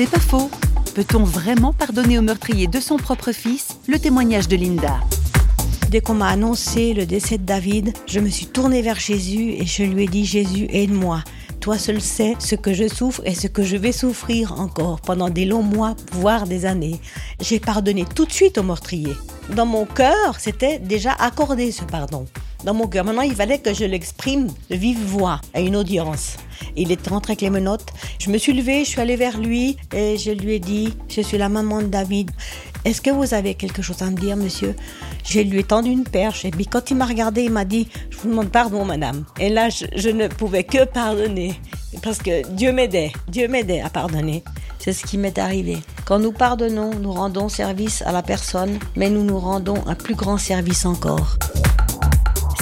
C'est pas faux. Peut-on vraiment pardonner au meurtrier de son propre fils Le témoignage de Linda? Dès qu'on m'a annoncé le décès de David, je me suis tournée vers Jésus et je lui ai dit Jésus, aide-moi. Toi seul sais ce que je souffre et ce que je vais souffrir encore pendant des longs mois, voire des années. J'ai pardonné tout de suite au meurtrier. Dans mon cœur, c'était déjà accordé ce pardon. Dans mon cœur. Maintenant, il fallait que je l'exprime de vive voix à une audience. Il est rentré avec les menottes. Je me suis levée, je suis allée vers lui et je lui ai dit, je suis la maman de David. Est-ce que vous avez quelque chose à me dire, monsieur? Je lui ai tendu une perche et puis quand il m'a regardé, il m'a dit, je vous demande pardon, madame. Et là, je, je ne pouvais que pardonner parce que Dieu m'aidait, Dieu m'aidait à pardonner. C'est ce qui m'est arrivé. Quand nous pardonnons, nous rendons service à la personne, mais nous nous rendons un plus grand service encore.